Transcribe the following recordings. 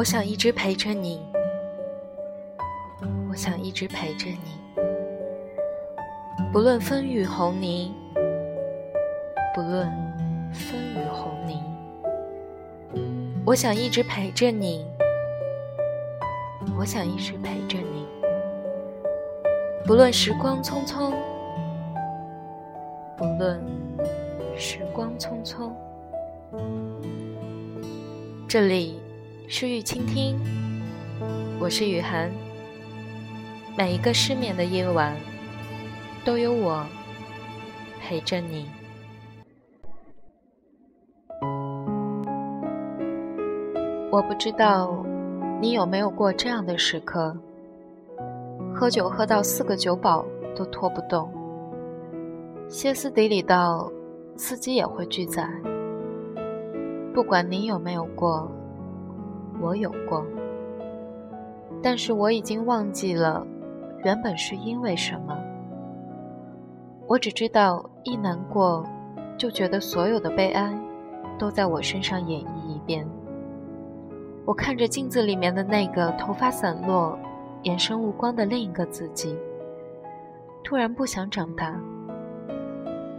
我想一直陪着你，我想一直陪着你，不论风雨红泥，不论风雨红泥，我想一直陪着你，我想一直陪着你，不论时光匆匆，不论时光匆匆，这里。诗雨倾听，我是雨涵。每一个失眠的夜晚，都有我陪着你。我不知道你有没有过这样的时刻：喝酒喝到四个酒保都拖不动，歇斯底里到司机也会拒载。不管你有没有过。我有过，但是我已经忘记了原本是因为什么。我只知道一难过，就觉得所有的悲哀都在我身上演绎一遍。我看着镜子里面的那个头发散落、眼神无光的另一个自己，突然不想长大。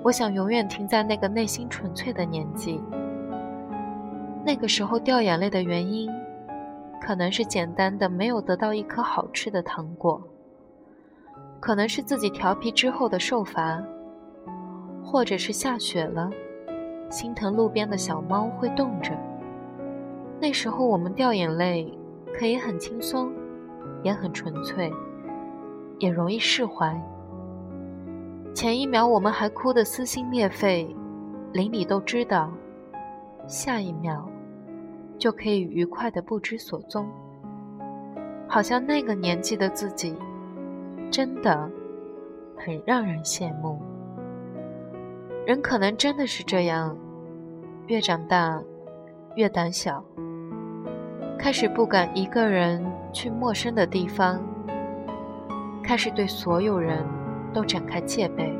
我想永远停在那个内心纯粹的年纪。那个时候掉眼泪的原因。可能是简单的没有得到一颗好吃的糖果，可能是自己调皮之后的受罚，或者是下雪了，心疼路边的小猫会冻着。那时候我们掉眼泪可以很轻松，也很纯粹，也容易释怀。前一秒我们还哭得撕心裂肺，邻里都知道，下一秒。就可以愉快的不知所踪，好像那个年纪的自己，真的很让人羡慕。人可能真的是这样，越长大越胆小，开始不敢一个人去陌生的地方，开始对所有人都展开戒备，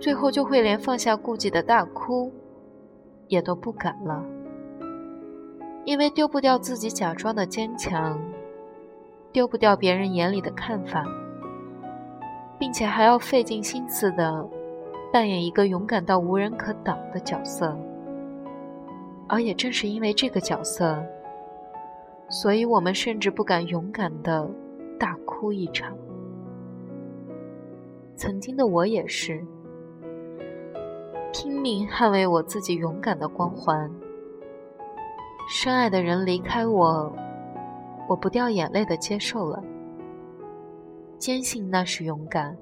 最后就会连放下顾忌的大哭，也都不敢了。因为丢不掉自己假装的坚强，丢不掉别人眼里的看法，并且还要费尽心思的扮演一个勇敢到无人可挡的角色。而也正是因为这个角色，所以我们甚至不敢勇敢的大哭一场。曾经的我也是，拼命捍卫我自己勇敢的光环。深爱的人离开我，我不掉眼泪的接受了，坚信那是勇敢；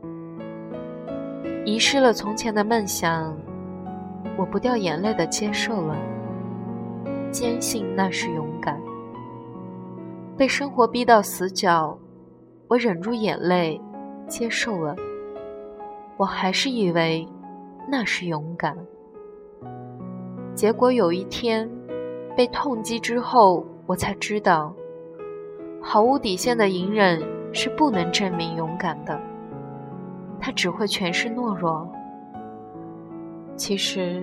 遗失了从前的梦想，我不掉眼泪的接受了，坚信那是勇敢；被生活逼到死角，我忍住眼泪接受了，我还是以为那是勇敢。结果有一天。被痛击之后，我才知道，毫无底线的隐忍是不能证明勇敢的，它只会诠释懦弱。其实，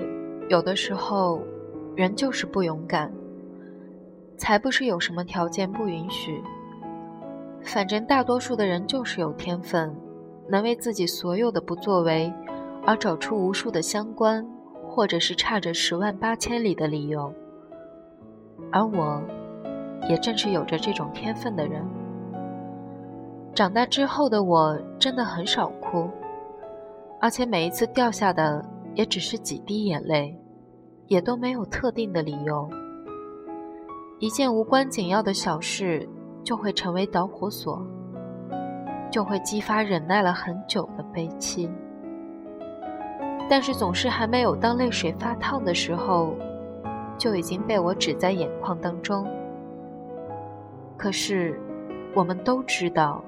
有的时候，人就是不勇敢，才不是有什么条件不允许。反正大多数的人就是有天分，能为自己所有的不作为而找出无数的相关，或者是差着十万八千里的理由。而我，也正是有着这种天分的人。长大之后的我，真的很少哭，而且每一次掉下的也只是几滴眼泪，也都没有特定的理由。一件无关紧要的小事，就会成为导火索，就会激发忍耐了很久的悲戚。但是总是还没有当泪水发烫的时候。就已经被我指在眼眶当中。可是，我们都知道，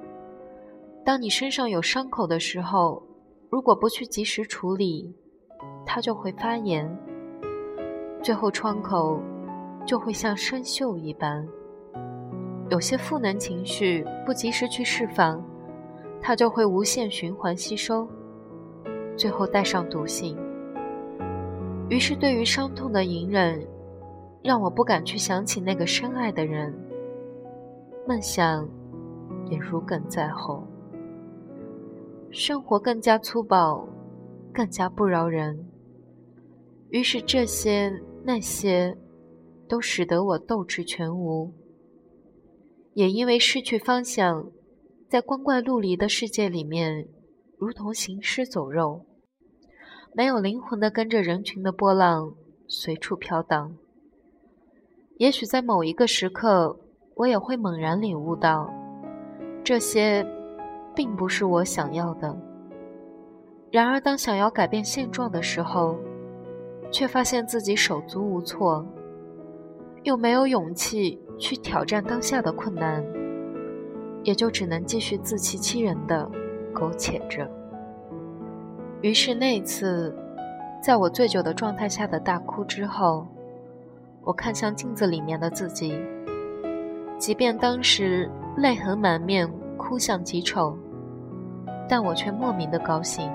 当你身上有伤口的时候，如果不去及时处理，它就会发炎，最后创口就会像生锈一般。有些负能情绪不及时去释放，它就会无限循环吸收，最后带上毒性。于是，对于伤痛的隐忍。让我不敢去想起那个深爱的人，梦想也如鲠在喉。生活更加粗暴，更加不饶人。于是这些那些，都使得我斗志全无。也因为失去方向，在光怪陆离的世界里面，如同行尸走肉，没有灵魂的跟着人群的波浪随处飘荡。也许在某一个时刻，我也会猛然领悟到，这些。并不是我想要的。然而，当想要改变现状的时候，却发现自己手足无措，又没有勇气去挑战当下的困难，也就只能继续自欺欺人的苟且着。于是，那次，在我醉酒的状态下的大哭之后，我看向镜子里面的自己，即便当时泪痕满面，哭相极丑。但我却莫名的高兴，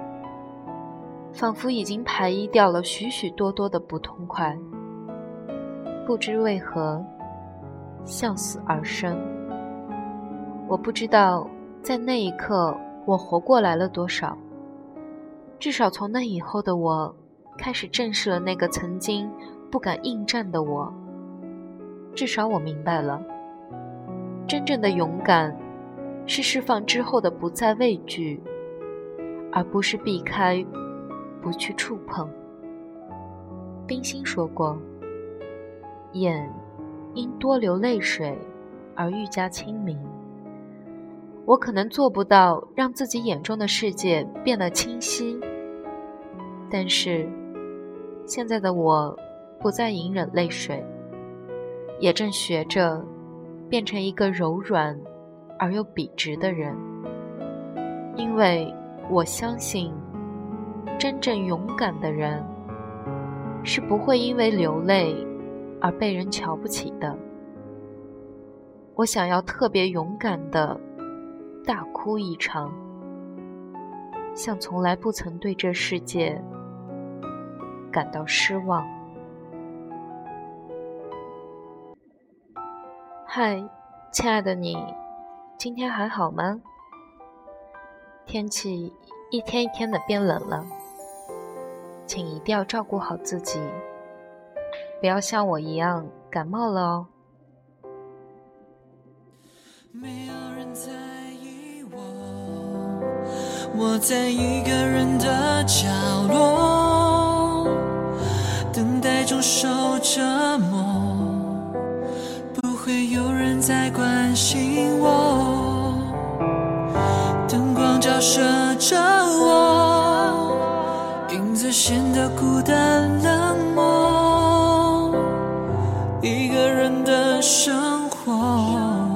仿佛已经排异掉了许许多多的不痛快。不知为何，向死而生。我不知道在那一刻我活过来了多少，至少从那以后的我，开始正视了那个曾经不敢应战的我。至少我明白了，真正的勇敢。是释放之后的不再畏惧，而不是避开，不去触碰。冰心说过：“眼因多流泪水而愈加清明。”我可能做不到让自己眼中的世界变得清晰，但是现在的我不再隐忍泪水，也正学着变成一个柔软。而又笔直的人，因为我相信，真正勇敢的人是不会因为流泪而被人瞧不起的。我想要特别勇敢的大哭一场，像从来不曾对这世界感到失望。嗨，亲爱的你。今天还好吗？天气一天一天的变冷了，请一定要照顾好自己，不要像我一样感冒了哦。没有人在意我，我在一个人的角落，等待中受折磨，在关心我。照射着我，影子显得孤单冷漠。一个人的生活，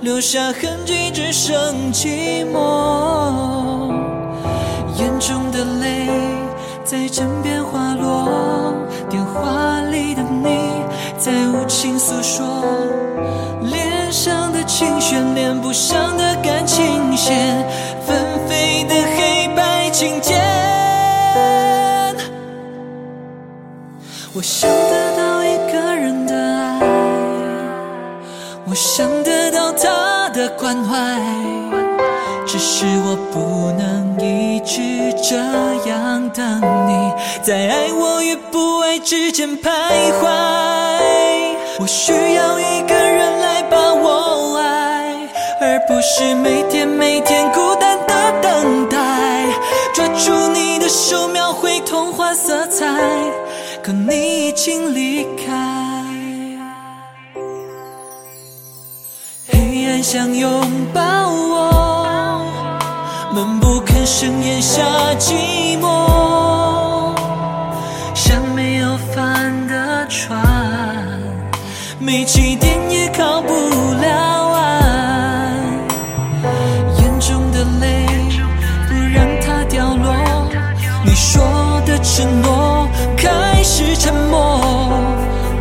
留下痕迹，只剩寂寞。眼中的泪在枕边滑落，电话里的你在无情诉说，情绪，连不上的感情线。情节。我想得到一个人的爱，我想得到他的关怀，只是我不能一直这样等你，在爱我与不爱之间徘徊。我需要一个人，不是每天每天孤单的等待。抓住你的手，描绘童话色彩，可你已经离开。黑暗想拥抱我，闷不吭声咽下寂寞，承诺开始沉默，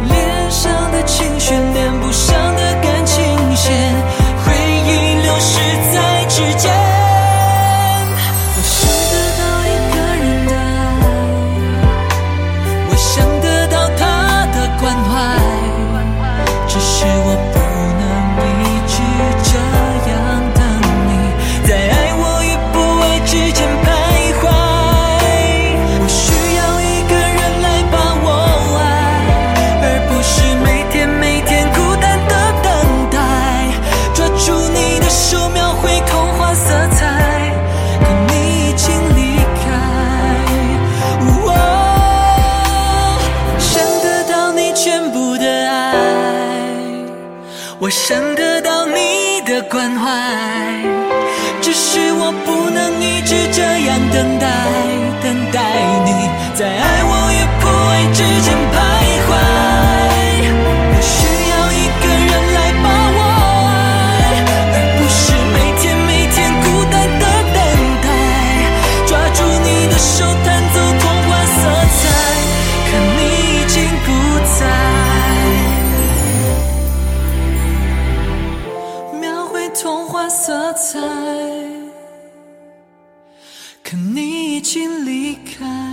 脸上的情绪连不上的感情线，回忆流逝在指尖。我想得到一个人的爱，我想得到他的关怀。只是我可你已经离开。